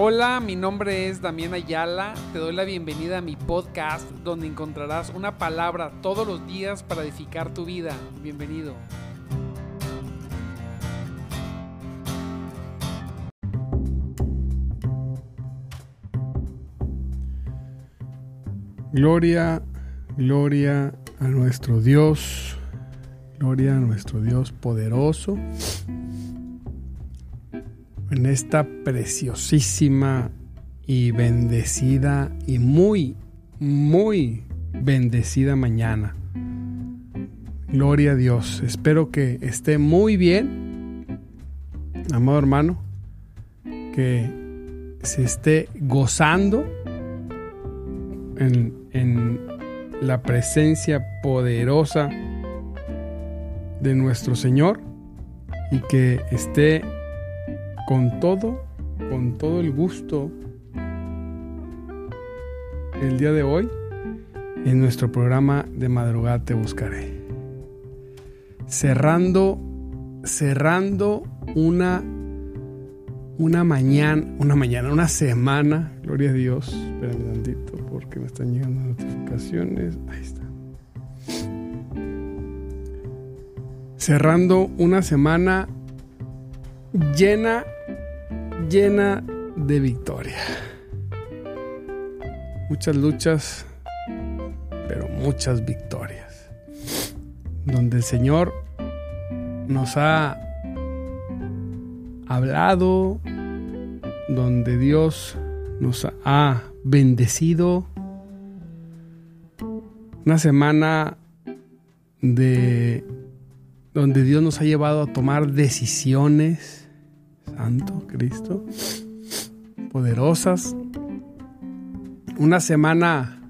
Hola, mi nombre es Damián Ayala. Te doy la bienvenida a mi podcast donde encontrarás una palabra todos los días para edificar tu vida. Bienvenido. Gloria, gloria a nuestro Dios, gloria a nuestro Dios poderoso en esta preciosísima y bendecida y muy, muy bendecida mañana. Gloria a Dios. Espero que esté muy bien, amado hermano, que se esté gozando en, en la presencia poderosa de nuestro Señor y que esté con todo, con todo el gusto el día de hoy en nuestro programa de madrugada te buscaré. Cerrando, cerrando una, una mañana, una mañana, una semana, gloria a Dios. Espérame tantito porque me están llegando notificaciones. Ahí está. Cerrando una semana llena llena de victoria. Muchas luchas, pero muchas victorias. Donde el Señor nos ha hablado, donde Dios nos ha bendecido. Una semana de donde Dios nos ha llevado a tomar decisiones Santo Cristo, poderosas. Una semana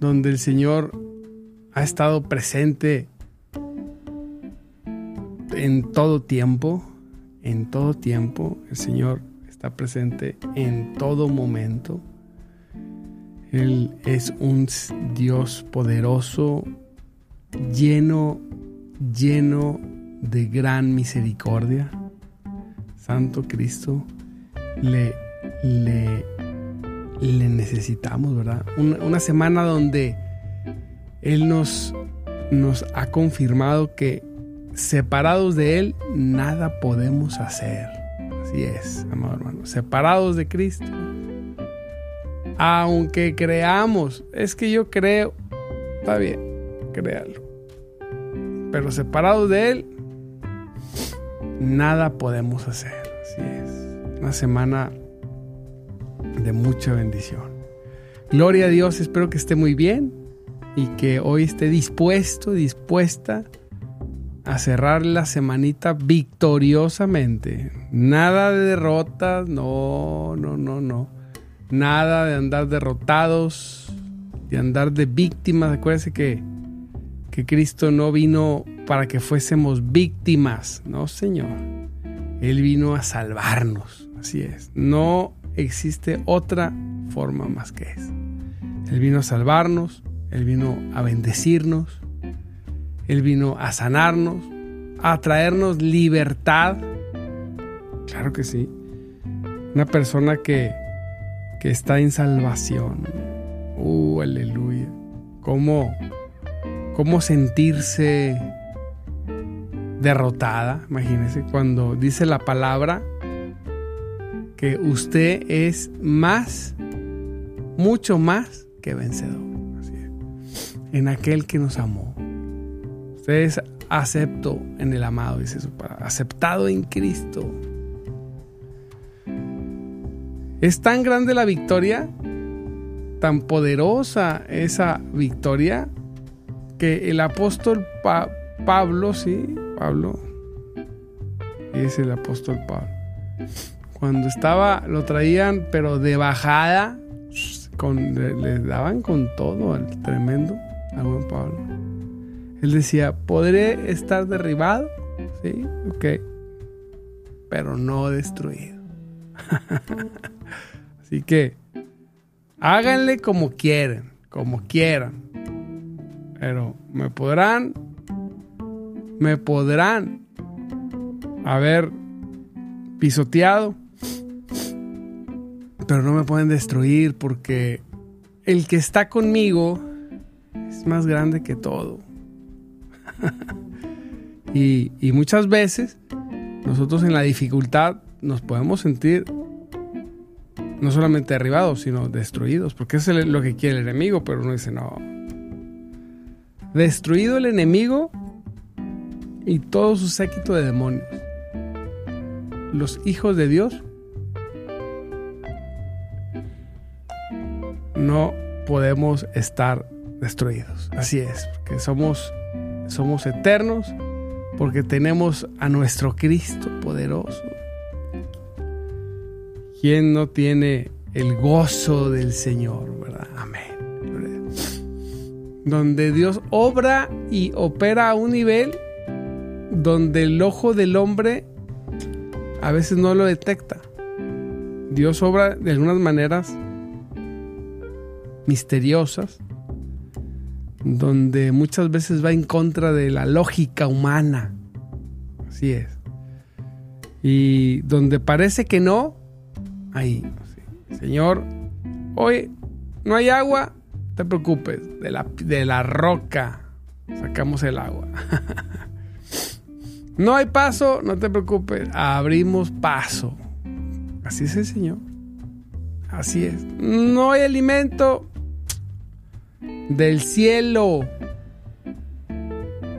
donde el Señor ha estado presente en todo tiempo, en todo tiempo. El Señor está presente en todo momento. Él es un Dios poderoso, lleno, lleno de gran misericordia. Santo Cristo, le, le, le necesitamos, ¿verdad? Una, semana donde Él nos, nos ha confirmado que separados de Él, nada podemos hacer. Así es, amado hermano. Separados de Cristo. Aunque creamos, es que yo creo, está bien, créalo. Pero separados de Él, nada podemos hacer. Así es. Una semana de mucha bendición. Gloria a Dios, espero que esté muy bien y que hoy esté dispuesto, dispuesta a cerrar la semanita victoriosamente. Nada de derrotas, no, no, no, no. Nada de andar derrotados, de andar de víctimas. Acuérdense que, que Cristo no vino para que fuésemos víctimas. No, Señor. Él vino a salvarnos. Así es. No existe otra forma más que esa. Él vino a salvarnos. Él vino a bendecirnos. Él vino a sanarnos. A traernos libertad. Claro que sí. Una persona que, que está en salvación. Uh, aleluya. ¿Cómo, cómo sentirse derrotada, imagínese, cuando dice la palabra que usted es más, mucho más que vencedor. En aquel que nos amó. Usted es acepto en el amado, dice su palabra, aceptado en Cristo. Es tan grande la victoria, tan poderosa esa victoria, que el apóstol Pablo, sí, Pablo, es el apóstol Pablo. Cuando estaba, lo traían, pero de bajada, con, le, daban con todo al tremendo, al buen Pablo. Él decía, podré estar derribado, sí, ok, pero no destruido. Así que, háganle como quieren, como quieran, pero me podrán me podrán haber pisoteado, pero no me pueden destruir porque el que está conmigo es más grande que todo. y, y muchas veces nosotros en la dificultad nos podemos sentir no solamente derribados, sino destruidos, porque es lo que quiere el enemigo, pero uno dice, no. Destruido el enemigo y todo su séquito de demonios. Los hijos de Dios no podemos estar destruidos. Así es, porque somos, somos eternos, porque tenemos a nuestro Cristo poderoso. ¿Quién no tiene el gozo del Señor, verdad? Amén. Donde Dios obra y opera a un nivel donde el ojo del hombre a veces no lo detecta. Dios obra de algunas maneras misteriosas, donde muchas veces va en contra de la lógica humana. Así es. Y donde parece que no, ahí. Señor, hoy no hay agua, te preocupes, de la, de la roca sacamos el agua. no hay paso, no te preocupes, abrimos paso. Así es el Señor. Así es. No hay alimento, del cielo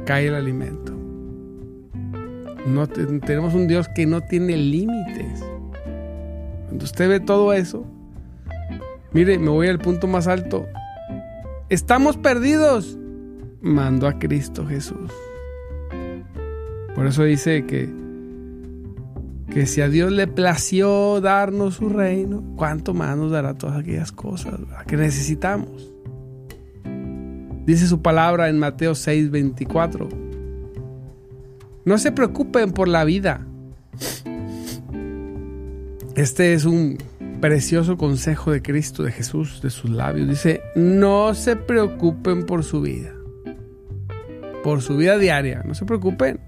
cae el alimento. No tenemos un Dios que no tiene límites. Cuando usted ve todo eso, mire, me voy al punto más alto. Estamos perdidos. Mandó a Cristo Jesús. Por eso dice que, que si a Dios le plació darnos su reino, ¿cuánto más nos dará todas aquellas cosas que necesitamos? Dice su palabra en Mateo 6:24. No se preocupen por la vida este es un precioso consejo de Cristo, de Jesús, de sus labios. Dice, no se preocupen por su vida, por su vida diaria, no se preocupen.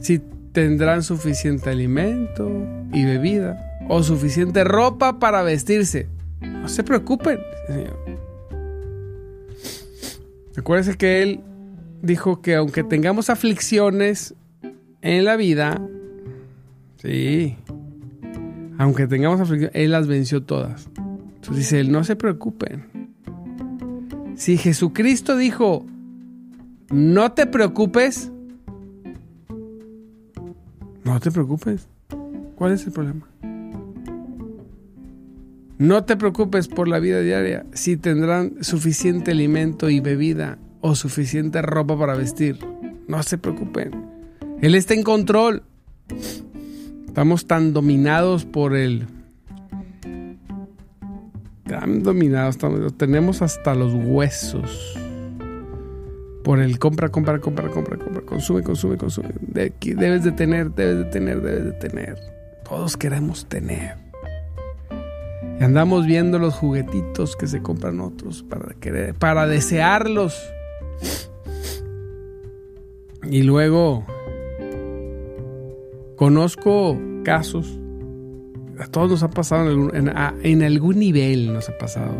Si tendrán suficiente alimento y bebida o suficiente ropa para vestirse, no se preocupen, Señor. Recuérdense que Él dijo que aunque tengamos aflicciones en la vida, Sí. Aunque tengamos aflicción, Él las venció todas. Entonces dice Él, no se preocupen. Si Jesucristo dijo, no te preocupes, no te preocupes. ¿Cuál es el problema? No te preocupes por la vida diaria si tendrán suficiente alimento y bebida o suficiente ropa para vestir. No se preocupen. Él está en control. Estamos tan dominados por el... Tan dominados, tenemos hasta los huesos. Por el compra, compra, compra, compra, compra, consume, consume, consume. debes de tener, debes de tener, debes de tener. Todos queremos tener. Y andamos viendo los juguetitos que se compran otros para querer, para desearlos. Y luego Conozco casos, a todos nos ha pasado en algún, nivel, nos ha pasado.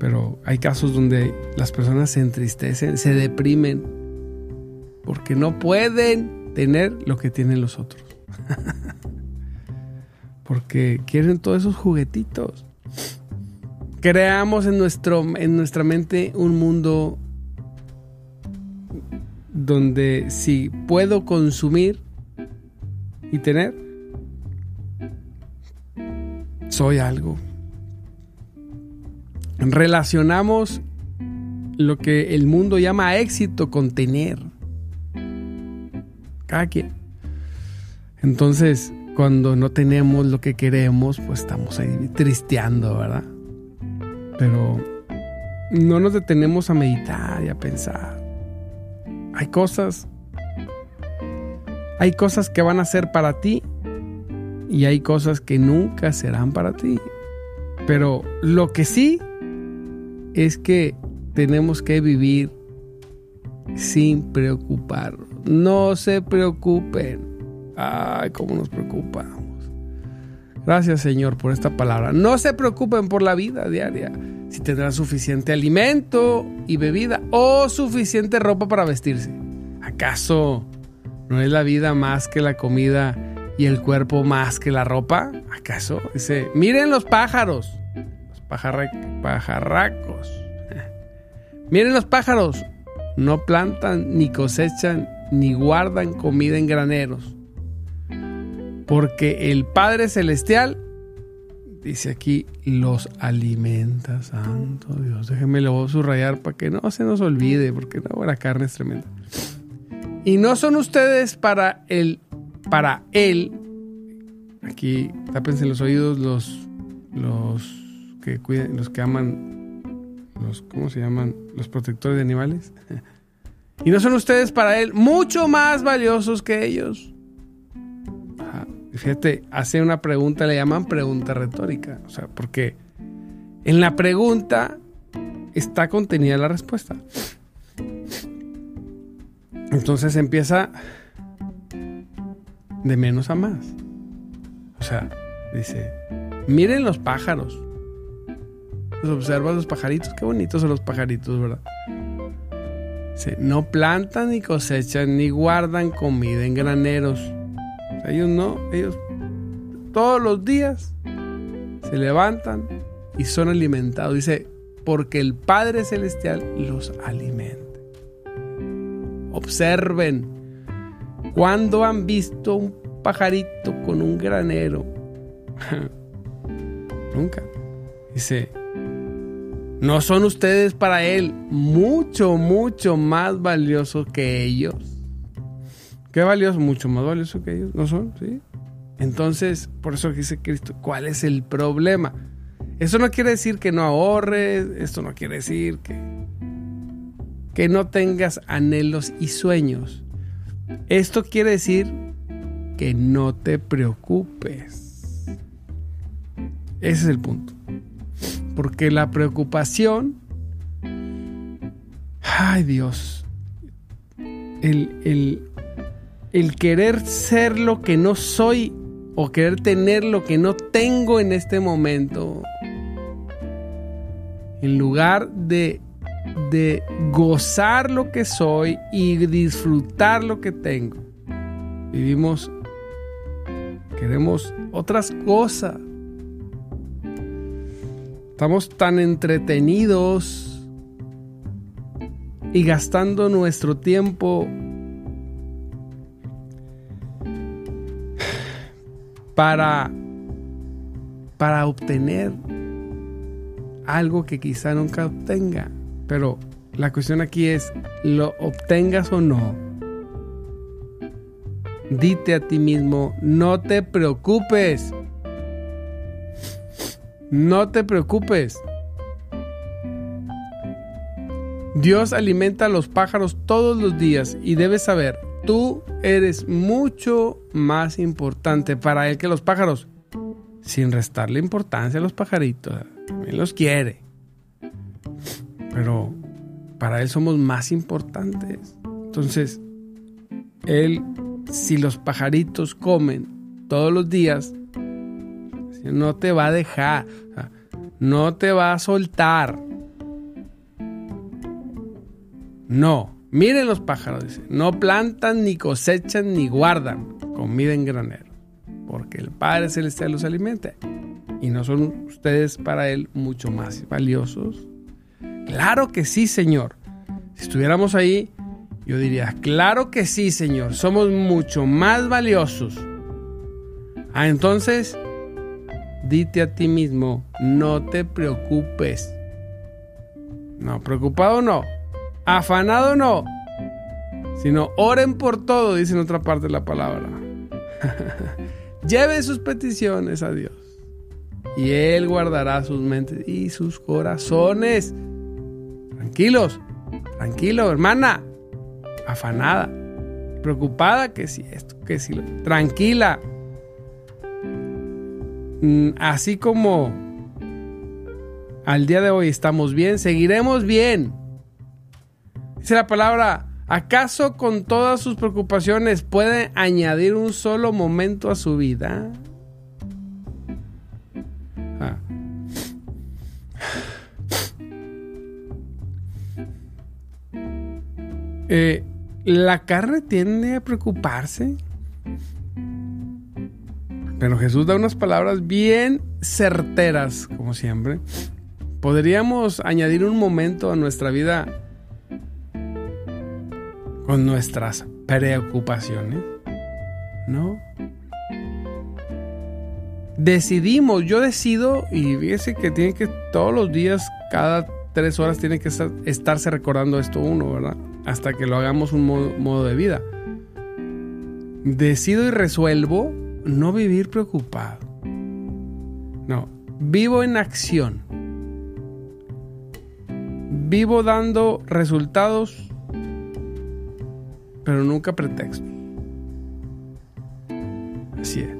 Pero hay casos donde las personas se entristecen, se deprimen, porque no pueden tener lo que tienen los otros. porque quieren todos esos juguetitos. Creamos en, nuestro, en nuestra mente un mundo donde si puedo consumir, y tener. Soy algo. Relacionamos lo que el mundo llama éxito con tener. Cada quien. Entonces, cuando no tenemos lo que queremos, pues estamos ahí tristeando, ¿verdad? Pero no nos detenemos a meditar y a pensar. Hay cosas hay cosas que van a ser para ti y hay cosas que nunca serán para ti. Pero lo que sí es que tenemos que vivir sin preocupar. No se preocupen. Ay, cómo nos preocupamos. Gracias Señor por esta palabra. No se preocupen por la vida diaria, si tendrán suficiente alimento y bebida o suficiente ropa para vestirse. ¿Acaso no es la vida más que la comida y el cuerpo más que la ropa? ¿Acaso? Dice, miren los pájaros, los pajarracos. miren los pájaros, no plantan ni cosechan ni guardan comida en graneros. Porque el Padre Celestial, dice aquí, los alimenta, santo Dios. Déjenme lo subrayar para que no se nos olvide, porque no, la carne es tremenda. Y no son ustedes para el, para él. Aquí, tápense los oídos los, los que cuiden, los que aman, los, ¿cómo se llaman? Los protectores de animales. Y no son ustedes para Él mucho más valiosos que ellos. Fíjate, hace una pregunta, le llaman pregunta retórica. O sea, porque en la pregunta está contenida la respuesta. Entonces empieza de menos a más. O sea, dice, miren los pájaros. Los observa los pajaritos, qué bonitos son los pajaritos, ¿verdad? no plantan ni cosechan ni guardan comida en graneros. ellos no, ellos todos los días se levantan y son alimentados. Dice, porque el Padre Celestial los alimenta. Observen, cuando han visto un pajarito con un granero? Nunca. Dice, ¿No son ustedes para Él mucho, mucho más valiosos que ellos? ¿Qué valioso? Mucho más valioso que ellos. ¿No son? ¿Sí? Entonces, por eso dice Cristo, ¿cuál es el problema? Eso no quiere decir que no ahorres, esto no quiere decir que, que no tengas anhelos y sueños. Esto quiere decir que no te preocupes. Ese es el punto. Porque la preocupación, ay Dios, el, el querer ser lo que no soy o querer tener lo que no tengo en este momento, en lugar de, de gozar lo que soy y disfrutar lo que tengo, vivimos, queremos otras cosas. Estamos tan entretenidos y gastando nuestro tiempo para, para obtener algo que quizá nunca obtenga. Pero la cuestión aquí es, ¿lo obtengas o no? Dite a ti mismo, no te preocupes. No te preocupes. Dios alimenta a los pájaros todos los días y debes saber, tú eres mucho más importante para Él que los pájaros. Sin restarle importancia a los pajaritos. Él los quiere. Pero para Él somos más importantes. Entonces, Él, si los pajaritos comen todos los días, no te va a dejar, no te va a soltar. No, miren los pájaros, dice, no plantan, ni cosechan, ni guardan comida en granero, porque el Padre Celestial los alimenta. ¿Y no son ustedes para Él mucho más valiosos? Claro que sí, Señor. Si estuviéramos ahí, yo diría, claro que sí, Señor, somos mucho más valiosos. Ah, entonces, dite a ti mismo, no te preocupes. No, preocupado no. Afanado no. Sino oren por todo, dice en otra parte de la palabra. Lleven sus peticiones a Dios. Y Él guardará sus mentes y sus corazones. Tranquilos, tranquilo, hermana. Afanada, preocupada que si esto, que si lo. Tranquila, Mm, así como al día de hoy estamos bien, seguiremos bien. Dice la palabra, ¿Acaso con todas sus preocupaciones puede añadir un solo momento a su vida? Eh, la carne tiende a preocuparse. Pero Jesús da unas palabras bien certeras, como siempre. Podríamos añadir un momento a nuestra vida con nuestras preocupaciones, ¿no? Decidimos, yo decido, y fíjese que tiene que todos los días, cada tres horas, tiene que estarse recordando esto uno, ¿verdad? Hasta que lo hagamos un modo de vida. Decido y resuelvo no vivir preocupado. No, vivo en acción. Vivo dando resultados, pero nunca pretexto. Así es.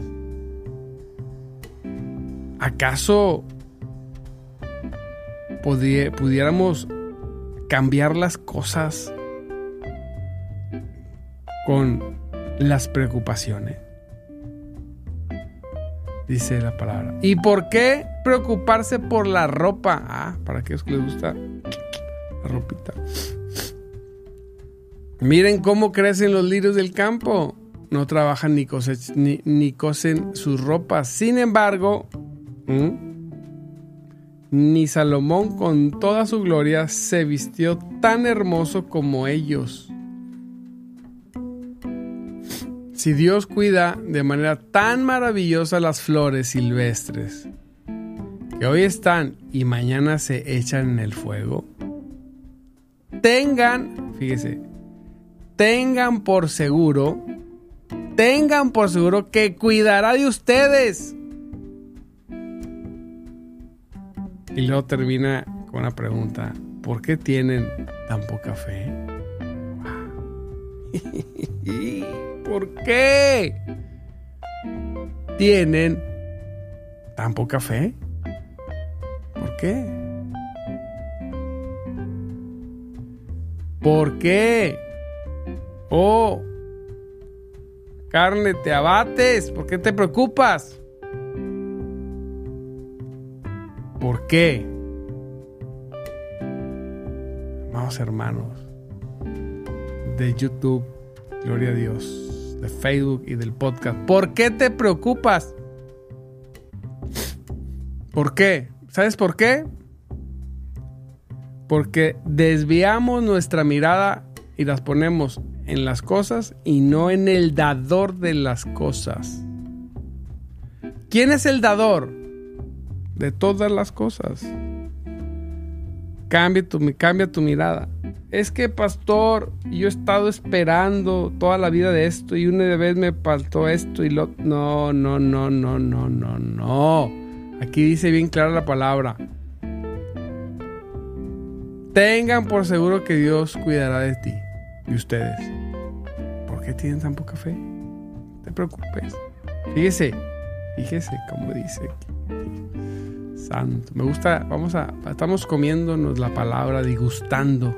¿Acaso pudiéramos cambiar las cosas con las preocupaciones? dice la palabra. ¿Y por qué preocuparse por la ropa? Ah, para aquellos que les gusta la ropita. Miren cómo crecen los lirios del campo. No trabajan ni, ni, cosen sus ropas. Sin embargo, ni Salomón con toda su gloria se vistió tan hermoso como ellos. Si Dios cuida de manera tan maravillosa las flores silvestres, que hoy están y mañana se echan en el fuego, tengan, fíjese, tengan por seguro, tengan por seguro que cuidará de ustedes. Y luego termina con una pregunta, ¿por qué tienen tan poca fe? ¿Por qué? ¿Tienen tan poca fe? ¿Por qué? ¿Por qué? Oh, carne, te abates. ¿Por qué te preocupas? ¿Por qué? Amados hermanos de YouTube, gloria a Dios de Facebook y del podcast. ¿Por qué te preocupas? ¿Por qué? ¿Sabes por qué? Porque desviamos nuestra mirada y las ponemos en las cosas y no en el dador de las cosas. ¿Quién es el dador de todas las cosas? Cambia tu, cambia tu mirada es que pastor, yo he estado esperando toda la vida de esto y una vez me faltó esto y lo... No, no, no, no, no, no, no. Aquí dice bien clara la palabra. Tengan por seguro que Dios cuidará de ti y ustedes. ¿Por qué tienen tan poca fe? No te preocupes. Fíjese, fíjese como dice Me gusta, vamos a, estamos comiéndonos la palabra, digustando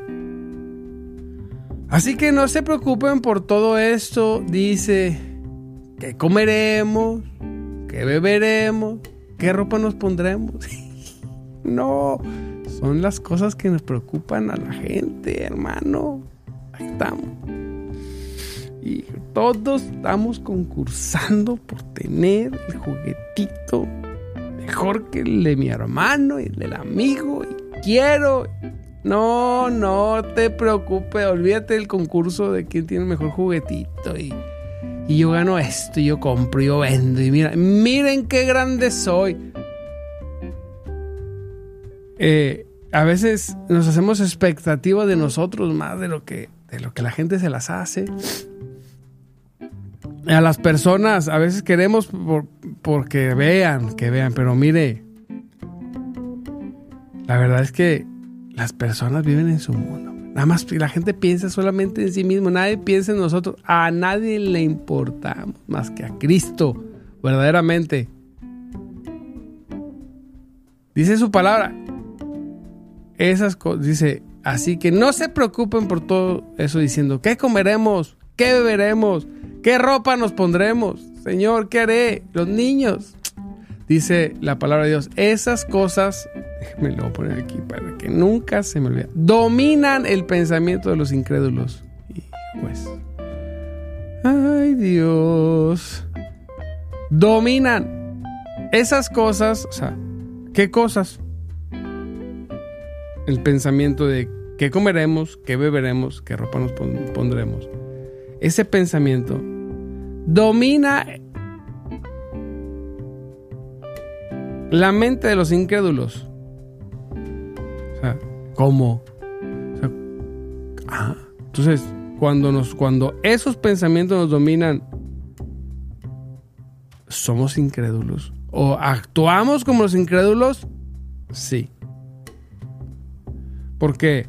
Así que no se preocupen por todo esto. Dice, ¿qué comeremos? ¿Qué beberemos? ¿Qué ropa nos pondremos? no, son las cosas que nos preocupan a la gente, hermano. Ahí estamos. Y todos estamos concursando por tener el juguetito mejor que el de mi hermano y el del amigo. Y quiero, no, no te preocupes, olvídate del concurso de quién tiene el mejor juguetito y, yo gano esto y yo compro y yo vendo y mira, miren qué grande soy. Eh, a veces nos hacemos expectativas de nosotros más de lo que, de lo que la gente se las hace. A las personas a veces queremos por, porque vean, que vean, pero mire, la verdad es que las personas viven en su mundo. Nada más la gente piensa solamente en sí mismo, nadie piensa en nosotros, a nadie le importamos más que a Cristo, verdaderamente. Dice su palabra, esas cosas, dice, Así que no se preocupen por todo eso diciendo, ¿qué comeremos? ¿Qué beberemos? ¿Qué ropa nos pondremos? Señor, ¿qué haré? Los niños. Dice la palabra de Dios, esas cosas, déjenme lo voy a poner aquí para que nunca se me olvide, dominan el pensamiento de los incrédulos. Y pues, ay Dios, dominan esas cosas, o sea, ¿qué cosas? El pensamiento de qué comeremos, qué beberemos, qué ropa nos pondremos. Ese pensamiento domina la mente de los incrédulos. O sea, ¿cómo? ah, entonces, cuando, nos, cuando esos pensamientos nos dominan, ¿somos incrédulos? ¿O actuamos como los incrédulos? Sí. Porque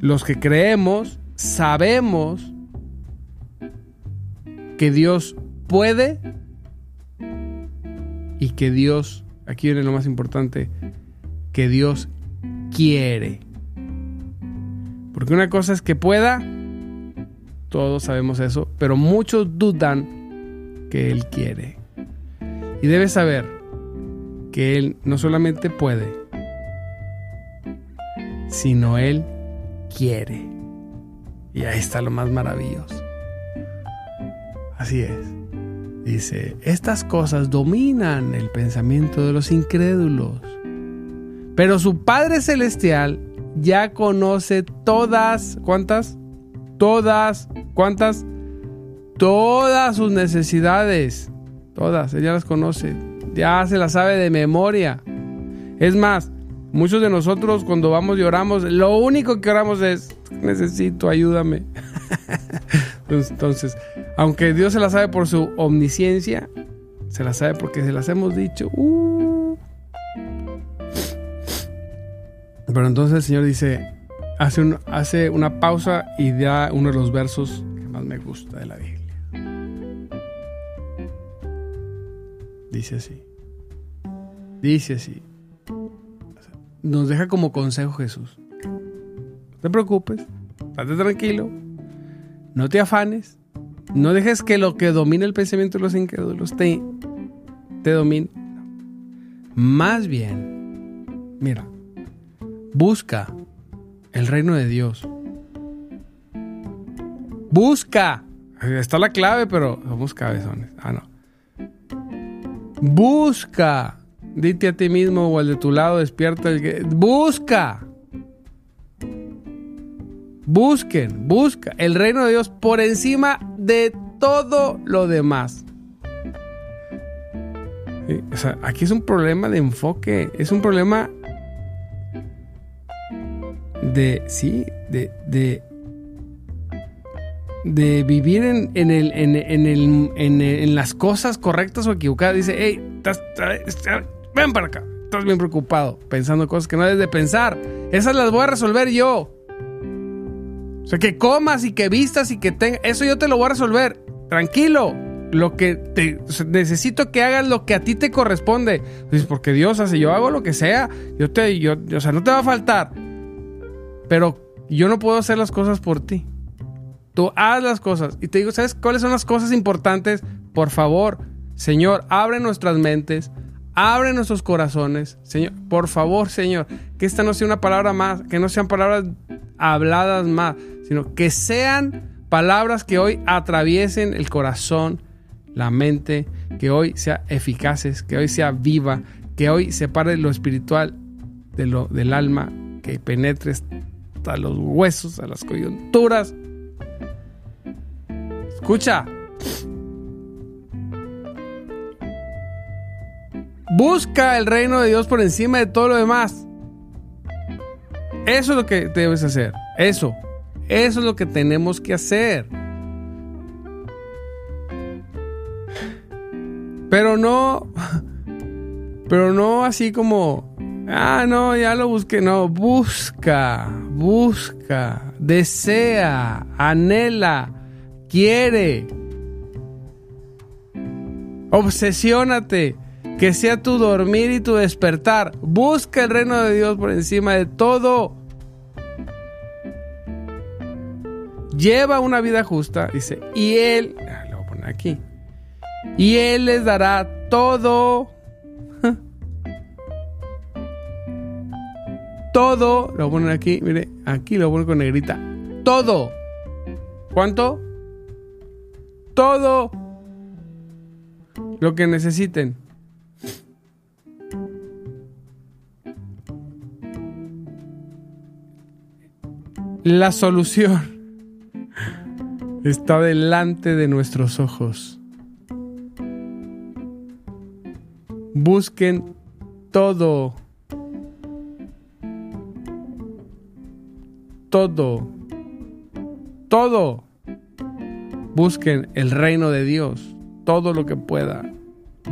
los que creemos sabemos que Dios puede y que Dios aquí viene lo más importante, que Dios quiere. Porque una cosa es que pueda, todos sabemos eso, pero muchos dudan que Él quiere. Y debes saber que Él no solamente puede, sino Él quiere. Y ahí está lo más maravilloso. Así es. Dice, estas cosas dominan el pensamiento de los incrédulos. Pero su Padre Celestial ya conoce todas, ¿cuántas? Todas, ¿cuántas? Todas sus necesidades. Todas, ella las conoce. Ya se las sabe de memoria. Es más, muchos de nosotros cuando vamos y oramos, lo único que oramos es, necesito, ayúdame. Entonces, aunque Dios se la sabe por su omnisciencia, se la sabe porque se las hemos dicho. Uh. Pero entonces el Señor dice, hace, hace una pausa y da uno de los versos que más me gusta de la Biblia. Dice así. Dice así. Nos deja como consejo Jesús. No te preocupes, estate tranquilo, no te afanes. No dejes que lo que domine el pensamiento de los incrédulos te, te domine. Más bien, mira, busca el reino de Dios. Busca. Está la clave, pero somos cabezones. Ah, no. Busca. Dite a ti mismo o al de tu lado, despierta. El. Busca. Busquen, busca el reino de Dios por encima de todo lo demás. aquí es un problema de enfoque, es un problema de, sí, de, de, de vivir en, en, el, en, el, en, las cosas correctas o equivocadas. Dice, hey, ven para acá, estás bien preocupado, pensando cosas que no debes de pensar. Esas las voy a resolver yo. O sea, que comas y que vistas y que tengas. Eso yo te lo voy a resolver. Tranquilo. Lo que te. necesito que hagas lo que a ti te corresponde. Pues porque Dios hace, yo hago lo que sea. Yo te. Yo, o sea, no te va a faltar. Pero yo no puedo hacer las cosas por ti. Tú haz las cosas. Y te digo, ¿sabes cuáles son las cosas importantes? Por favor, Señor, abre nuestras mentes. Abre nuestros corazones, Señor. Por favor, Señor, que esta no sea una palabra más, que no sean palabras habladas más, sino que sean palabras que hoy atraviesen el corazón, la mente, que hoy sea eficaces, que hoy sea viva, que hoy separe lo espiritual de lo del alma, que penetre hasta los huesos, a las coyunturas. Escucha. Busca el reino de Dios por encima de todo lo demás. Eso es lo que debes hacer. Eso. Eso es lo que tenemos que hacer. Pero no. Pero no así como. Ah, no, ya lo busqué. No, busca, busca, desea, anhela, quiere. Obsesiónate. Que sea tu dormir y tu despertar. Busca el reino de Dios por encima de todo. lleva una vida justa, dice, y Él, ah, lo voy a poner aquí, y Él les dará todo, todo, lo voy a poner aquí, mire, aquí lo voy con negrita, todo. ¿Cuánto? Todo lo que necesiten. La solución está delante de nuestros ojos. Busquen todo. Todo. Todo. Busquen el reino de Dios. Todo lo que pueda.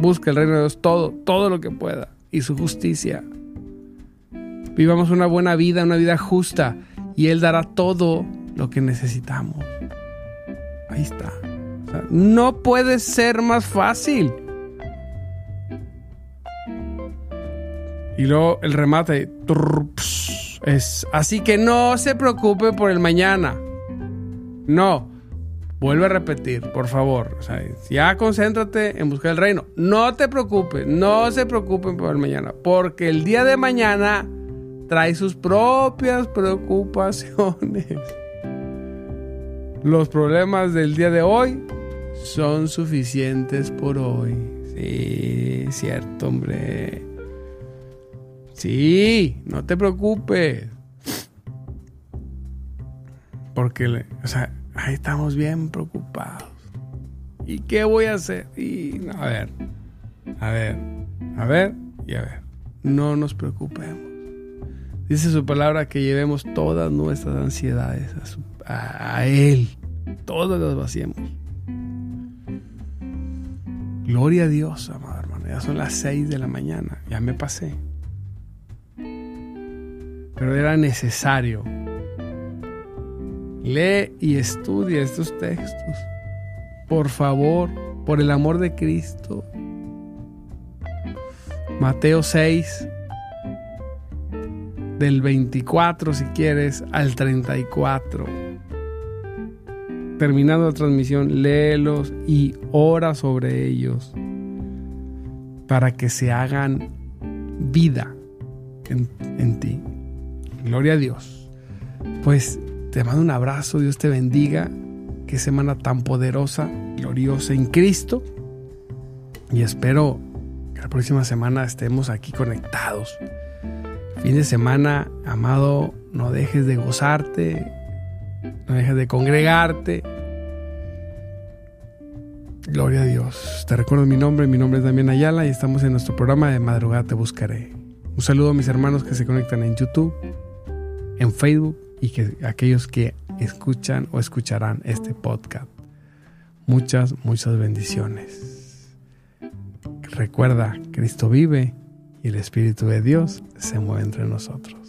Busquen el reino de Dios. Todo. Todo lo que pueda. Y su justicia. Vivamos una buena vida, una vida justa y Él dará todo lo que necesitamos. Ahí está. no puede ser más fácil. Y luego el remate es así que no se preocupe por el mañana. No. Vuelve a repetir, por favor. ya concéntrate en buscar el reino. No te preocupes, no se preocupen por el mañana. Porque el día de mañana trae sus propias preocupaciones. Los problemas del día de hoy son suficientes por hoy. Sí, cierto, hombre. Sí, no te preocupes. Porque, o sea, ahí estamos bien preocupados. ¿Y qué voy a hacer? Y, a ver, a ver, a ver y a ver. No nos preocupemos. Dice su palabra que llevemos todas nuestras ansiedades a, Él. Todas las vaciemos. Gloria a Dios, amado hermano. Ya son las 6 de la mañana. Ya me pasé. Pero era necesario. Lee y estudia estos textos. Por favor, por el amor de Cristo. Mateo 6, del 24 si quieres al 34. Terminando la transmisión, léelos y ora sobre ellos para que se hagan vida en, en ti. Gloria a Dios. Pues te mando un abrazo, Dios te bendiga. Qué semana tan poderosa, gloriosa en Cristo. Y espero que la próxima semana estemos aquí conectados Fin de semana, amado, no dejes de gozarte, no dejes de congregarte. Gloria a Dios. Te recuerdo mi nombre, mi nombre es Damián Ayala y estamos en nuestro programa de Madrugada Te Buscaré. Un saludo a mis hermanos que se conectan en YouTube, en Facebook y que aquellos que escuchan o escucharán este podcast. Muchas, muchas bendiciones. Recuerda, Cristo vive y el Espíritu de Dios se mueve entre nosotros.